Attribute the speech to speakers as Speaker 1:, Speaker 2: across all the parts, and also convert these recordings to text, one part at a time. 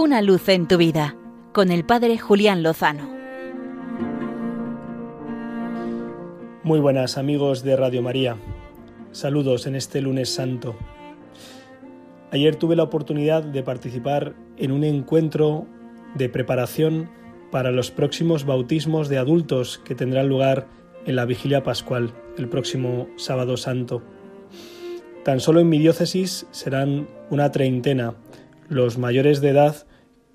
Speaker 1: Una luz en tu vida con el Padre Julián Lozano.
Speaker 2: Muy buenas amigos de Radio María. Saludos en este lunes santo. Ayer tuve la oportunidad de participar en un encuentro de preparación para los próximos bautismos de adultos que tendrán lugar en la vigilia pascual el próximo sábado santo. Tan solo en mi diócesis serán una treintena los mayores de edad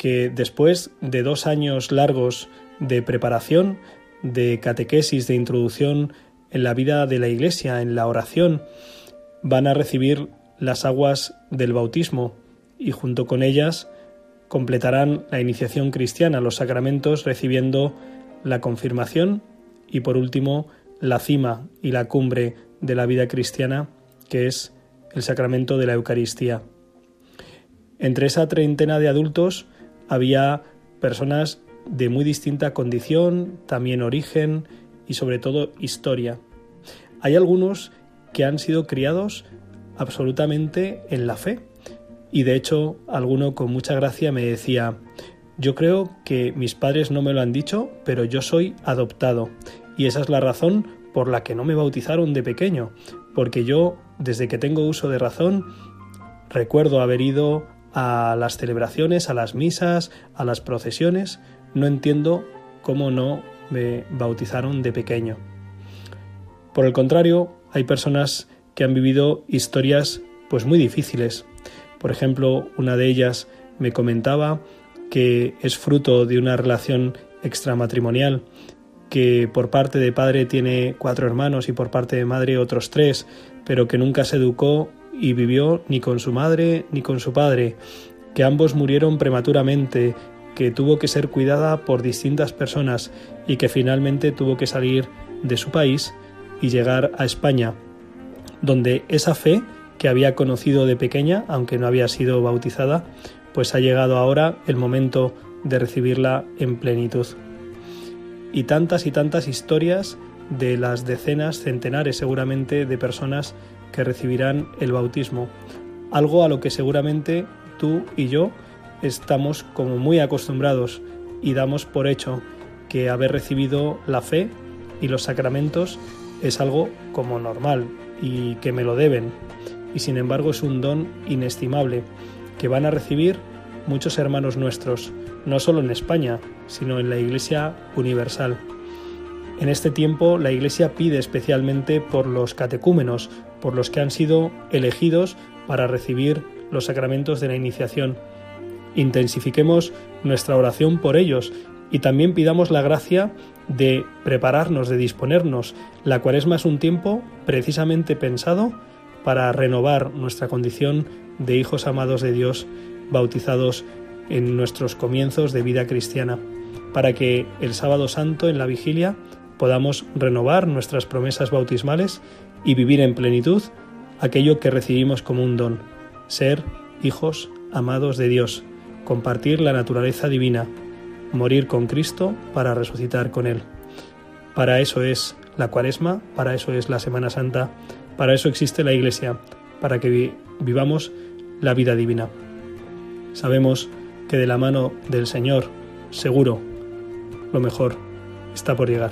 Speaker 2: que después de dos años largos de preparación, de catequesis, de introducción en la vida de la Iglesia, en la oración, van a recibir las aguas del bautismo y junto con ellas completarán la iniciación cristiana, los sacramentos, recibiendo la confirmación y por último la cima y la cumbre de la vida cristiana, que es el sacramento de la Eucaristía. Entre esa treintena de adultos había personas de muy distinta condición, también origen y sobre todo historia. Hay algunos que han sido criados absolutamente en la fe y de hecho alguno con mucha gracia me decía, yo creo que mis padres no me lo han dicho, pero yo soy adoptado y esa es la razón por la que no me bautizaron de pequeño, porque yo desde que tengo uso de razón recuerdo haber ido a las celebraciones, a las misas, a las procesiones, no entiendo cómo no me bautizaron de pequeño. Por el contrario, hay personas que han vivido historias pues muy difíciles. Por ejemplo, una de ellas me comentaba que es fruto de una relación extramatrimonial, que por parte de padre tiene cuatro hermanos y por parte de madre otros tres, pero que nunca se educó y vivió ni con su madre ni con su padre, que ambos murieron prematuramente, que tuvo que ser cuidada por distintas personas y que finalmente tuvo que salir de su país y llegar a España, donde esa fe que había conocido de pequeña, aunque no había sido bautizada, pues ha llegado ahora el momento de recibirla en plenitud. Y tantas y tantas historias de las decenas, centenares seguramente, de personas que recibirán el bautismo, algo a lo que seguramente tú y yo estamos como muy acostumbrados y damos por hecho que haber recibido la fe y los sacramentos es algo como normal y que me lo deben. Y sin embargo es un don inestimable que van a recibir muchos hermanos nuestros, no solo en España, sino en la Iglesia universal. En este tiempo la Iglesia pide especialmente por los catecúmenos, por los que han sido elegidos para recibir los sacramentos de la iniciación. Intensifiquemos nuestra oración por ellos y también pidamos la gracia de prepararnos, de disponernos. La cuaresma es un tiempo precisamente pensado para renovar nuestra condición de hijos amados de Dios, bautizados en nuestros comienzos de vida cristiana, para que el sábado santo en la vigilia podamos renovar nuestras promesas bautismales y vivir en plenitud aquello que recibimos como un don, ser hijos amados de Dios, compartir la naturaleza divina, morir con Cristo para resucitar con Él. Para eso es la cuaresma, para eso es la Semana Santa, para eso existe la Iglesia, para que vivamos la vida divina. Sabemos que de la mano del Señor, seguro, lo mejor está por llegar.